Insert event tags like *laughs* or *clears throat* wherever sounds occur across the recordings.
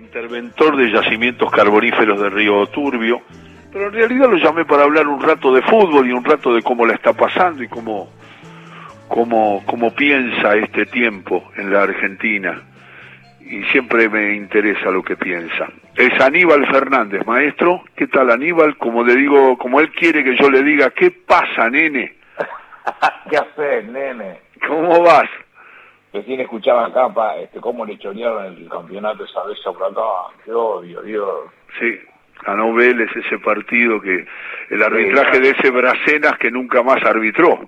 interventor de yacimientos carboníferos de Río Turbio, pero en realidad lo llamé para hablar un rato de fútbol y un rato de cómo la está pasando y cómo, cómo, cómo piensa este tiempo en la Argentina. Y siempre me interesa lo que piensa. Es Aníbal Fernández, maestro. ¿Qué tal Aníbal? Como le digo, como él quiere que yo le diga, ¿qué pasa, nene? *laughs* ¿Qué haces, nene? ¿Cómo vas? Recién escuchaba acá pa, este, cómo le chorearon el campeonato esa vez por acá. Qué odio, Dios. Sí, ganó Vélez ese partido que el arbitraje Sí, de ese Bracenas que nunca más arbitró.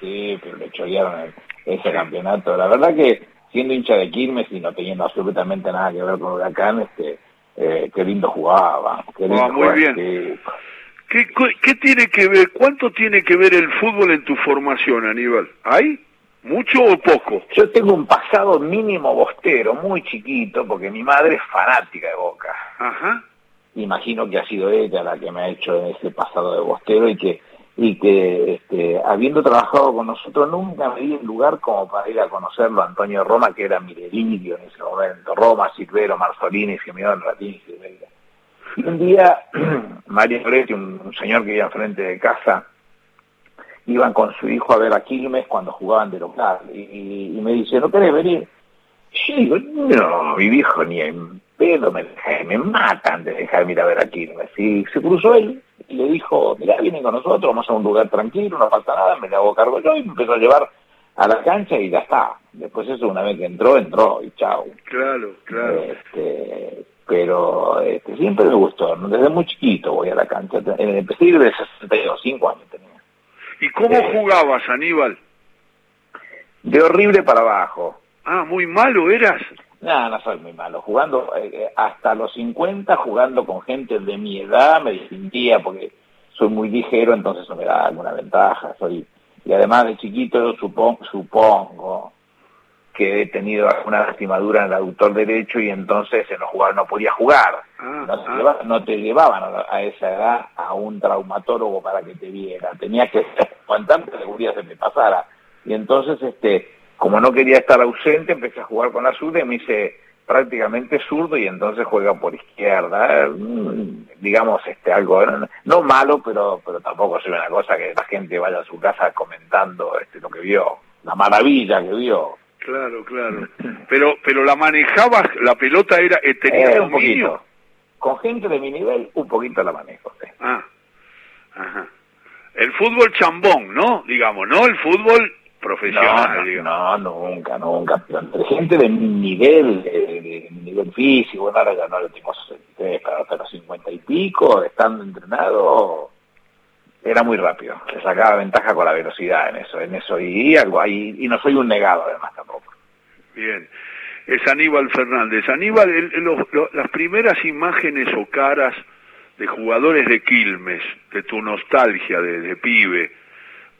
Sí, pero le chorearon ese campeonato. La verdad que siendo hincha de Quilmes y no teniendo absolutamente nada que ver con Huracán, este, eh, qué lindo jugaba. Qué lindo Ah, muy jugaba, bien. sí. ¿Qué, cu- qué tiene que ver, cuánto tiene que ver el fútbol en tu formación, Aníbal? ¿Hay? ¿Mucho o poco? Yo tengo un pasado mínimo bostero, muy chiquito, porque mi madre es fanática de Boca. Ajá. imagino que ha sido ella la que me ha hecho ese pasado de bostero y que y que este, habiendo trabajado con nosotros nunca me di el lugar como para ir a conocerlo a Antonio Roma que era mi delirio en ese momento Roma, Silvero, Marzolini, Simeón, Ratín, Silveira y un día *clears throat* Mario Loretti, un, un señor que iba enfrente de casa iban con su hijo a ver a Quilmes cuando jugaban de local y, y- y me dice, ¿no querés venir? Yo digo, no, mi viejo ni en pedo me, me matan de dejarme ir a ver a Quilmes. Y se cruzó él y le dijo, mirá, vienen con nosotros, vamos a un lugar tranquilo, no pasa nada, me le hago cargo yo y me empezó a llevar a la cancha y ya está. Después eso, una vez que entró, entró y chau. Claro, claro. Este, pero este, siempre me gustó, desde muy chiquito voy a la cancha. Empecé a ir de 62, 5 años tenía. ¿Y cómo Eh. jugabas, Aníbal? De horrible para abajo. Ah, muy malo eras. No, no soy muy malo. Jugando eh, hasta los 50, jugando con gente de mi edad, me distinguía porque soy muy ligero, entonces eso me da alguna ventaja. Soy Y además de chiquito supongo, supongo que he tenido alguna lastimadura en el aductor derecho y entonces en los jugadores no podía jugar. Ah, No te, ah. lleva- no te llevaban a, esa edad a un traumatólogo para que te viera. Tenía que aguantar que algún día se me pasara. Y entonces, este, como no quería estar ausente, empecé a jugar con la zurda y me hice prácticamente zurdo y entonces juega por izquierda. Mm, Digamos, este, algo, no, malo, pero, pero tampoco soy una cosa que la gente vaya a su casa comentando este, lo que vio, la maravilla que vio. Claro, claro. Pero, pero la manejabas, la pelota era, eh, tenía Eh, un dominio. poquito. Con gente de mi nivel, un poquito la manejo. sí. Ah, ajá. El fútbol chambón, ¿no? Digamos, no el fútbol profesional, No, digamos. no, nunca, nunca. Pero entre gente de mi nivel, de, de- de mi nivel físico, ahora ya no lo tengo 63, pero hasta los 50 y pico, estando entrenado, era muy rápido. Se sacaba ventaja con la velocidad en eso, en eso. Y, algo ahí, y no soy un negado además tampoco. Bien. Es Aníbal Fernández. Aníbal, el- el- lo- las primeras imágenes o caras de jugadores de Quilmes, de tu nostalgia de, de pibe,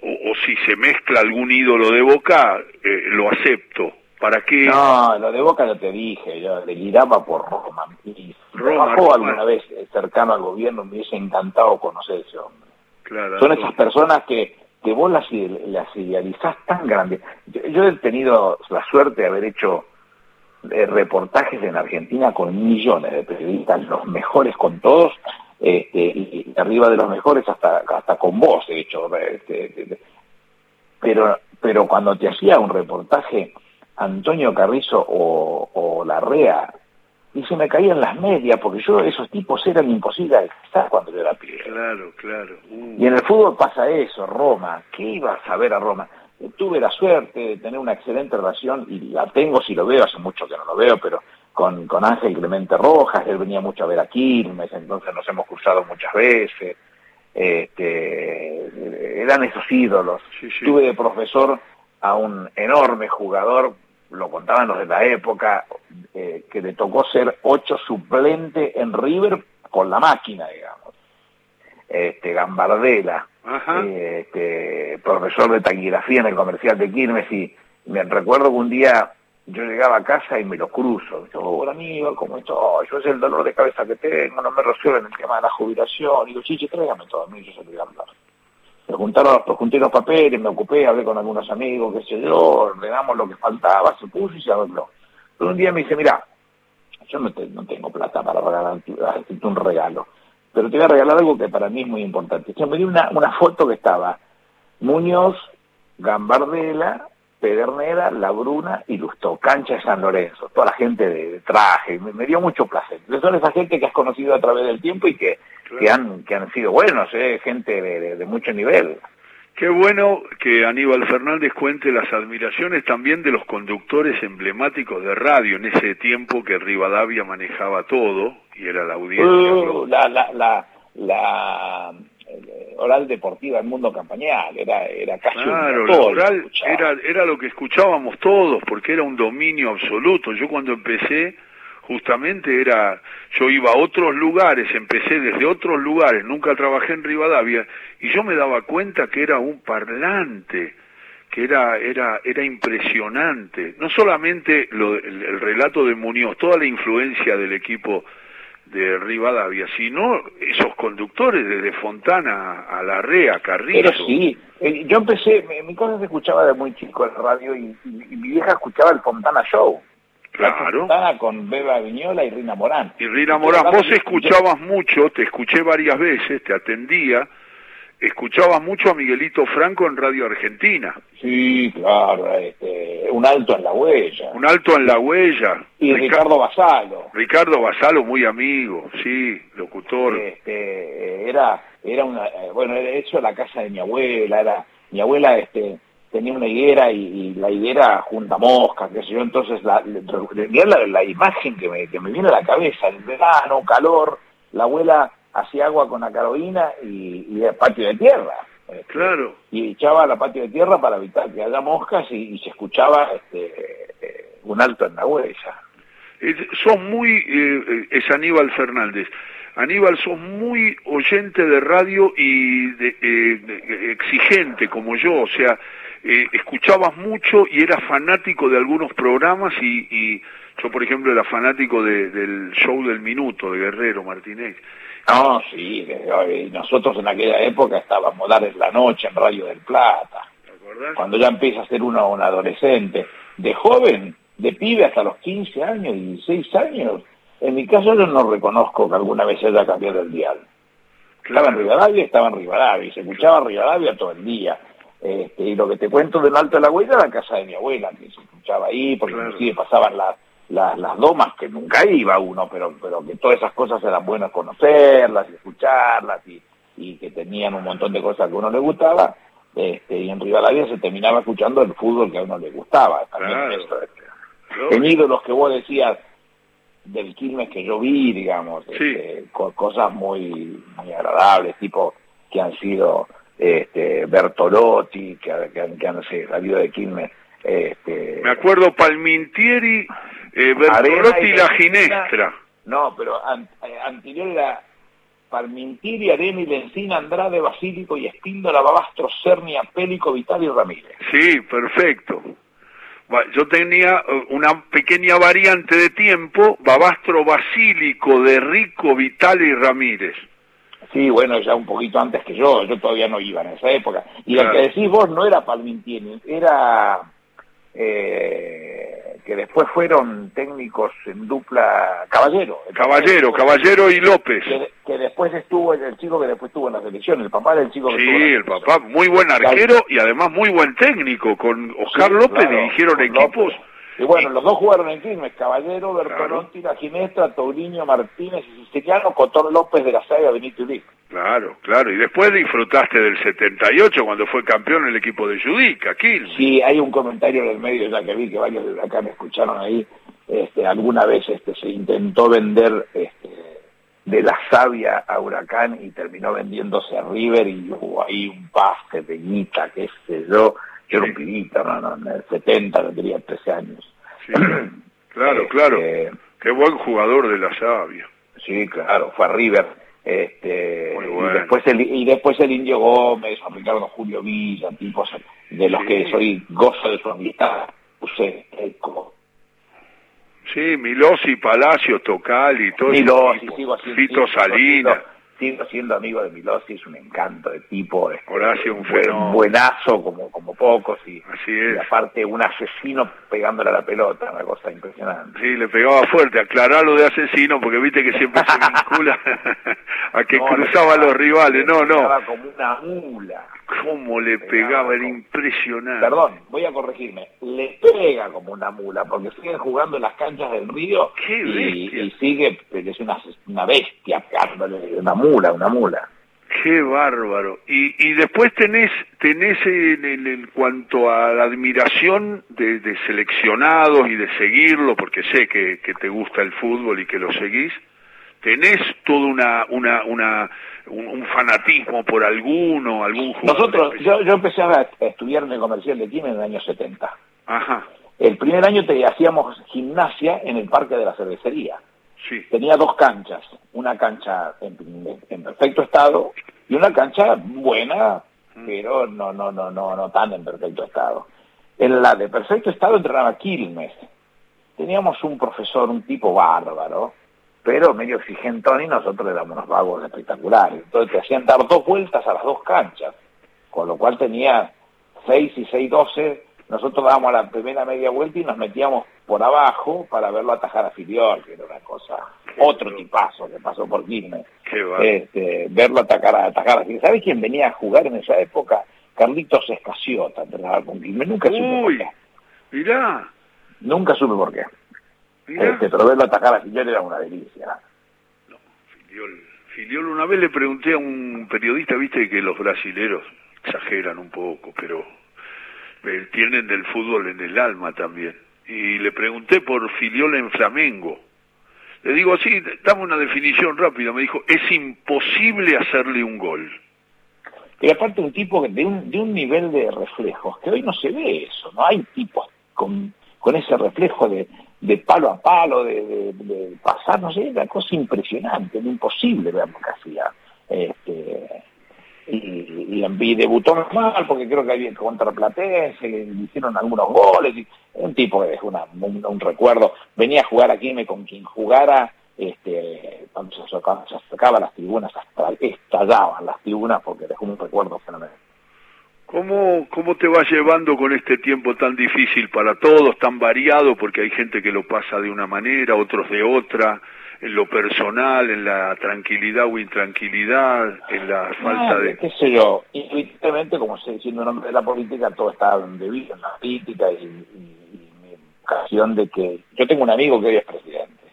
o, o si se mezcla algún ídolo de Boca, eh, lo acepto. ¿Para qué? No, lo de Boca yo te dije, yo deliraba por Roma. Y si Roma, alguna vez eh, cercano al gobierno, me hubiese encantado conocer ese hombre. Claro, Son no. esas personas que, que vos las, las idealizás tan grandes. Yo, yo he tenido la suerte de haber hecho eh, reportajes en Argentina con millones de periodistas, los mejores con todos, este, y, arriba de los mejores hasta, hasta con vos, he hecho. este, este, pero, pero cuando te hacía un reportaje Antonio Carrizo o, o Larrea, y se me caían las medias, porque yo, esos tipos eran imposibles de estar cuando yo era pibe. Claro, claro. Uh, Y en el fútbol pasa eso, Roma. ¿Qué ibas a ver a Roma? Eh, Tuve la suerte de tener una excelente relación, y la tengo si lo veo, hace mucho que no lo veo, pero con, con Ángel Clemente Rojas, él venía mucho a ver a Quilmes, entonces nos hemos cruzado muchas veces. Este, eran esos ídolos. Sí, sí. Tuve de profesor a un enorme jugador, lo contaban los de la época, eh, que le tocó ser ocho suplente en River con la máquina, digamos. Este, eh, este, profesor de taquigrafía en el comercial de Quilmes y me recuerdo que un día yo llegaba a casa y me lo cruzo. Yo, hola amigo, ¿cómo estás? Yo es el dolor de cabeza que tengo, no me resuelven el tema de la jubilación. Y digo, chichi, tráigame todo a mí, yo se lo voy a hablar. Me juntaron, junté los papeles, me ocupé, hablé con algunos amigos, qué sé yo, ordenamos lo que faltaba, se puso y se arregló. Pero un día me dice, mira, yo no, no tengo plata para regalarte un regalo, pero te voy a regalar algo que para mí es muy importante. Yo me dio una, una foto que estaba Muñoz, Gambardella, Pedernera, La Bruna y Lustó, cancha de San Lorenzo, toda la gente de, traje, me, dio mucho placer. Son esa gente que has conocido a través del tiempo y que, que, han, que han sido buenos, ¿eh? gente de, de mucho nivel. Qué bueno que Aníbal Fernández cuente las admiraciones también de los conductores emblemáticos de radio en ese tiempo que Rivadavia manejaba todo y era la audiencia. Uh, la, la, la, la oral deportiva del mundo campañal, era, era casi claro, un oral era, era lo que escuchábamos todos porque era un dominio absoluto. Yo cuando empecé justamente era, yo iba a otros lugares, empecé desde otros lugares, nunca trabajé en Rivadavia, y yo me daba cuenta que era un parlante, que era, era, era impresionante. No solamente lo, el, relato de Muñoz, toda la influencia del equipo de Rivadavia, sino esos conductores desde Fontana a Larrea, Carrillo. Pero sí, eh, yo empecé, mi cosa se escuchaba de muy chico en radio y, y mi vieja escuchaba el Fontana Show. Claro. con Beba Viñola y Rina Morán. Y Rina Morán, vos escuchabas mucho, te escuché varias veces, te atendía, escuchabas mucho a Miguelito Franco en Radio Argentina. Sí, claro, este, un alto en la huella. Un alto en la huella. Y Ricardo Basalo. Ricardo Basalo, muy amigo, sí, locutor. Este, era, era una, eh, bueno, eso la casa de mi abuela, era, mi abuela, este, tenía una higuera y, la higuera junta moscas, qué sé yo, entonces la, la, la, imagen que me, que me viene a la cabeza, el verano, calor, la abuela hacía agua con la carolina y, y el patio de tierra. Este, claro. Y echaba la patio de tierra para evitar que haya moscas y, se escuchaba este, eh, un alto en la huella. son muy, eh, es Aníbal Fernández, Aníbal, sos muy oyente de radio y de, eh, exigente como yo, o sea, eh, escuchabas mucho y eras fanático de algunos programas y, yo, por ejemplo, era fanático del show del minuto de Guerrero Martínez. No, sí, nosotros en aquella época estábamos dar en la noche en Radio del Plata. Cuando ya empieza a ser uno un adolescente, de joven, de pibe hasta los 15 años, 16 años, en mi caso yo no reconozco que alguna vez haya cambiado el dial. Estaba en Rivadavia, estaba en Rivadavia, y se escuchaba Rivadavia todo el día. Este, y lo que te cuento del Alto de la Huella era la casa de mi abuela, que se escuchaba ahí, porque inclusive pasaban las, las, las domas, que nunca iba uno, pero, pero que todas esas cosas eran buenas conocerlas y escucharlas, y, y que tenían un montón de cosas que a uno le gustaba, este, y en Rivadavia se terminaba escuchando el fútbol que a uno le gustaba. También este, los que vos decías del Quilmes que yo vi, digamos, este, cosas muy, muy agradables, tipo que han sido este, Bertolotti, que, que, han salido de Quilmes. Este, Me acuerdo Palmintieri, eh, Bertolotti y la Ginestra. No, pero eh, anterior era Palmintieri, Arena Lencina, Andrade, Basílico y Espíndola, Babastro, Cernia, Pélico, Vital y Ramírez. Sí, perfecto. Yo tenía eh, una pequeña variante de tiempo, Babastro Basílico, de Rico, Vital y Ramírez. Sí, bueno, ya un poquito antes que yo, yo todavía no iba en esa época. Y el que decís vos no era Palmintini, era eh, que después fueron técnicos en dupla Caballero. Caballero, Caballero y López. Que, después estuvo, el chico que después estuvo en la selección, el papá del chico que Sí, el papá, muy buen arquero y además muy buen técnico. Con Oscar López dirigieron equipos... Y bueno, los dos jugaron en Quilmes, Caballero, Bertolotti, La Ginestra, Tauriño, Martínez y Siciliano, Cotón López de la Saga, Benito Ulic. Claro, claro, y después disfrutaste del 78 cuando fue campeón el equipo de Judica, Quilmes. Sí, hay un comentario en el medio ya que vi que varios de acá me escucharon ahí, este, alguna vez este, se intentó vender este, de la Sabia a Huracán y terminó vendiéndose a River y hubo ahí un pase de guita, qué sé yo, yo era un pibito, no, no, en el 70, no tenía 13 años. *clears throat* claro, este, claro. Qué buen jugador de la Sabia. Sí, claro, fue a River. Este, y, después el, y después el Indio Gómez, a Ricardo Julio Villa, tipos de los que soy gozo de su amistad. Puse como Sí, Milosi, Palacio, Tocal y todo Milosi, sigo Fito Salinas. Sigo siendo amigo de Milosi, es un encanto de tipo, es Horacio, un buenazo como, como pocos y, Así es. y aparte un asesino pegándole a la pelota, una cosa impresionante. Sí, le pegaba fuerte, aclaralo de asesino, porque viste que siempre se *laughs* vincula *laughs* a que No, cruzaba le a los rivales. No, no. como una mula. ¿Cómo le pegaba? Era impresionante. Perdón, voy a corregirme. Le pega como una mula, porque siguen jugando en las canchas del río ¡Qué y, y sigue, es una, una bestia una mula, una mula. Qué bárbaro. Y, y después tenés, tenés en, en- en cuanto a la admiración de, de seleccionados y de seguirlo, porque sé que, que te gusta el fútbol y que lo seguís, tenés todo una, una, una, un, un fanatismo por alguno, algún jugador. Nosotros, yo, yo empecé a estudiar en el comercial de Quilmes en el año 70. Ajá, El primer año te, hacíamos gimnasia en el Parque de la Cervecería. sí. Tenía dos canchas, una cancha en, en perfecto estado y una cancha buena, pero no, no, no, no, no tan en perfecto estado. En la de perfecto estado entrenaba Quilmes. Teníamos un profesor, un tipo bárbaro, pero medio exigentón y nosotros éramos unos vagos espectaculares. Entonces te hacían dar dos vueltas a las dos canchas, con lo cual tenía 6 y 6, 12. Nosotros dábamos la primera media vuelta y nos metíamos por abajo para verlo atajar a Filior, que era una cosa, otro tipazo que pasó por Quilmes. Este, verlo atacar a atacar a Quilmes. ¿Sabes quién venía a jugar en esa época? Carlitos Escaciota, entrenador con Quilmes. Nunca supe por Uy, qué. mirá, Nunca supe por qué. Este, pero verlo atacar a Filior era una delicia. Filiol. Filiol, una vez le pregunté a un periodista, viste que los brasileros exageran un poco, pero eh, tienen del fútbol en el alma también. Y le pregunté por Filiol en Flamengo. Le digo así, dame una definición rápida. Me dijo, es imposible hacerle un gol. Y aparte un tipo de un, de un nivel de reflejos, que hoy no se ve eso, no hay tipos con, con ese reflejo de, de palo a palo, de, pasar, no sé, una cosa impresionante, era imposible ver lo que hacía. Este, y, y, debutó mal porque creo que había contra Platense, hicieron algunos goles, y, un tipo que dejó un, un recuerdo, venía a jugar aquí me con quien jugara, este, cuando se acercaba, se acercaba las tribunas, estallaban las tribunas porque dejó un recuerdo fenomenal. ¿Cómo, ¿Cómo te vas llevando con este tiempo tan difícil para todos, tan variado, porque hay gente que lo pasa de una manera, otros de otra, en lo personal, en la tranquilidad o intranquilidad, en la falta Ah, de... qué sé yo, intuitivamente, como sé, siendo un hombre de la política, todo está debido en la política y, y- y mi vocación de que... Yo tengo un amigo que hoy es presidente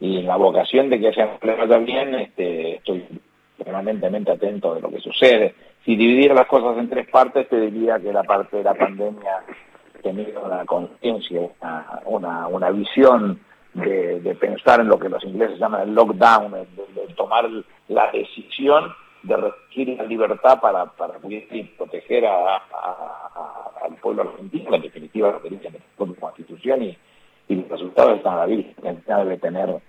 y en la vocación de que haya empleo también este, estoy permanentemente atento de lo que sucede. Si dividiera las cosas en tres partes, te diría que la parte de la pandemia tenía una conciencia, una, una, visión de, pensar en lo que los ingleses llaman el lockdown, de, tomar la decisión de restringir la libertad para, para proteger a- al pueblo argentino, en definitiva lo que dice la Constitución, y, y los resultados están a la vista. Argentina debe tener,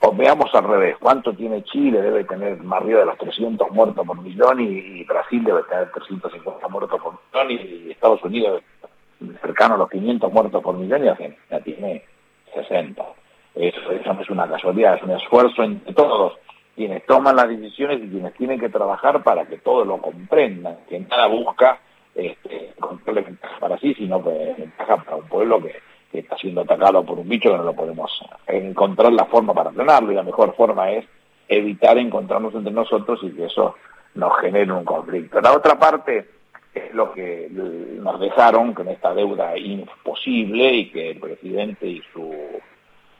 o veamos al revés, ¿cuánto tiene Chile? Debe tener más arriba de los 300 muertos por millón y, Brasil debe tener 350 muertos por millón y, Estados Unidos cercano a los 500 muertos por millón y Argentina tiene 60. Eso, eso no es una casualidad, es un esfuerzo entre todos, quienes toman las decisiones y quienes tienen que trabajar para que todos lo comprendan, que nada busca este, para sí, sino que para un pueblo que, que está siendo atacado por un bicho que no lo podemos encontrar la forma para frenarlo y la mejor forma es evitar encontrarnos entre nosotros y que eso nos genere un conflicto. La otra parte es lo que nos dejaron con esta deuda imposible y que el presidente y su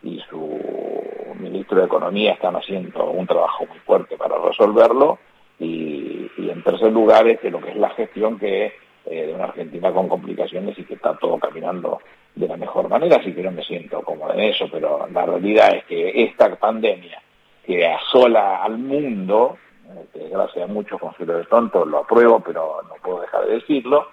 y su ministro de Economía están haciendo un trabajo muy fuerte para resolverlo y, y en tercer lugar es de lo que es la gestión que eh, de una Argentina con complicaciones y que está todo caminando de la mejor manera, así que no me siento cómodo en eso, pero la realidad es que esta pandemia que asola al mundo, que gracias a muchos consuelo de tonto lo apruebo, pero no puedo dejar de decirlo,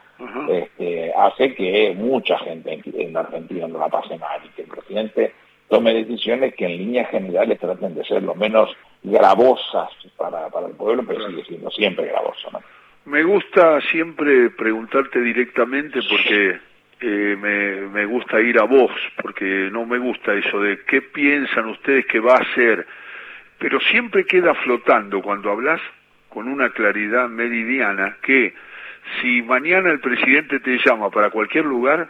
este, hace que mucha gente en, en la Argentina no la pase mal y que el presidente tome decisiones que en líneas generales traten de ser lo menos gravosas para, para el pueblo, pero sigue siendo siempre gravoso. ¿no? Me gusta siempre preguntarte directamente porque eh, me, gusta ir a vos, porque no me gusta eso de qué piensan ustedes que va a ser pero siempre queda flotando cuando hablas con una claridad meridiana que si mañana el presidente te llama para cualquier lugar,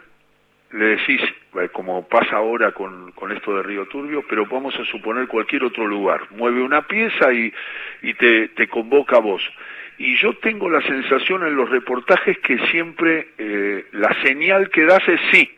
le decís, eh, como pasa ahora con, con esto de Río Turbio, pero vamos a suponer cualquier otro lugar, mueve una pieza y, y te, te convoca a vos. Y yo tengo la sensación en los reportajes que siempre eh, la señal que das es sí,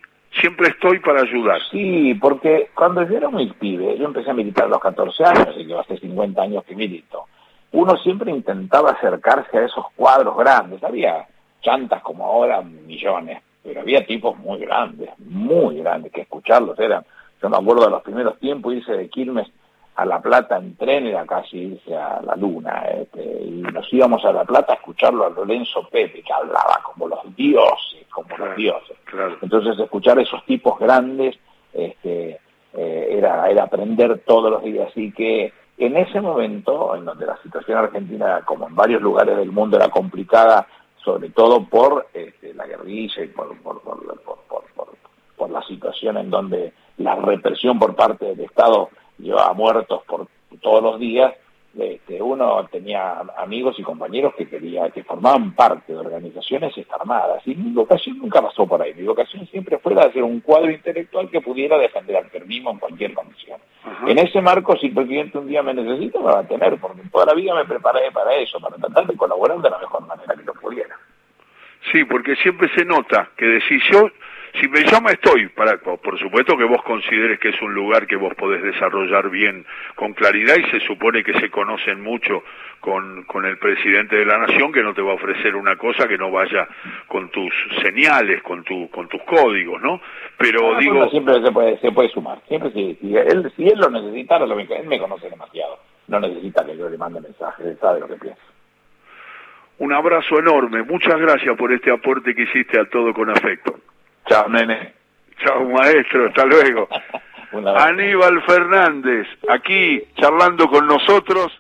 siempre estoy para ayudar. Sí, porque cuando yo era muy pibe, yo empecé a militar a los 14 años, y yo hace 50 años que milito, uno siempre intentaba acercarse a esos cuadros grandes, había chantas como ahora millones, pero había tipos muy grandes, muy grandes, que escucharlos eran, yo me acuerdo de los primeros tiempos, irse de Quilmes a La Plata en tren era casi irse a la luna, este, y nos íbamos a La Plata a escucharlo a Lorenzo Pepe, que hablaba como los dioses, como los dioses. Entonces escuchar a esos tipos grandes este, eh, era, era aprender todos los días, así que en ese momento, en donde la situación argentina, como en varios lugares del mundo, era complicada, sobre todo por este, la guerrilla y por, por, por, por, la situación en donde la represión por parte del Estado llevaba muertos por todos los días, este, uno tenía amigos y compañeros que quería, que formaban parte de organizaciones armadas, y mi vocación nunca pasó por ahí, mi vocación siempre fue de hacer un cuadro intelectual que pudiera defender al peronismo en cualquier condición. En ese marco, si el presidente un día me necesita, me va a tener, porque toda la vida me preparé para eso, para tratar de colaborar de la mejor manera que lo pudiera. Sí, porque siempre se nota que decís yo, si me llama estoy, para, por supuesto que vos consideres que es un lugar que vos podés desarrollar bien con claridad y se supone que se conocen mucho con, con el presidente de la nación que no te va a ofrecer una cosa que no vaya con tus señales, con tu, con tus códigos, ¿no? Pero ah, digo... siempre se puede, se puede sumar, siempre si, si, él, si él lo necesitara, lo, él me conoce demasiado, no necesita que yo le mande mensajes, él sabe lo que piensa. Un abrazo enorme. Muchas gracias por este aporte que hiciste a todo con afecto. Chao, nene. Chao, maestro. Hasta luego. *laughs* Aníbal Fernández, aquí charlando con nosotros.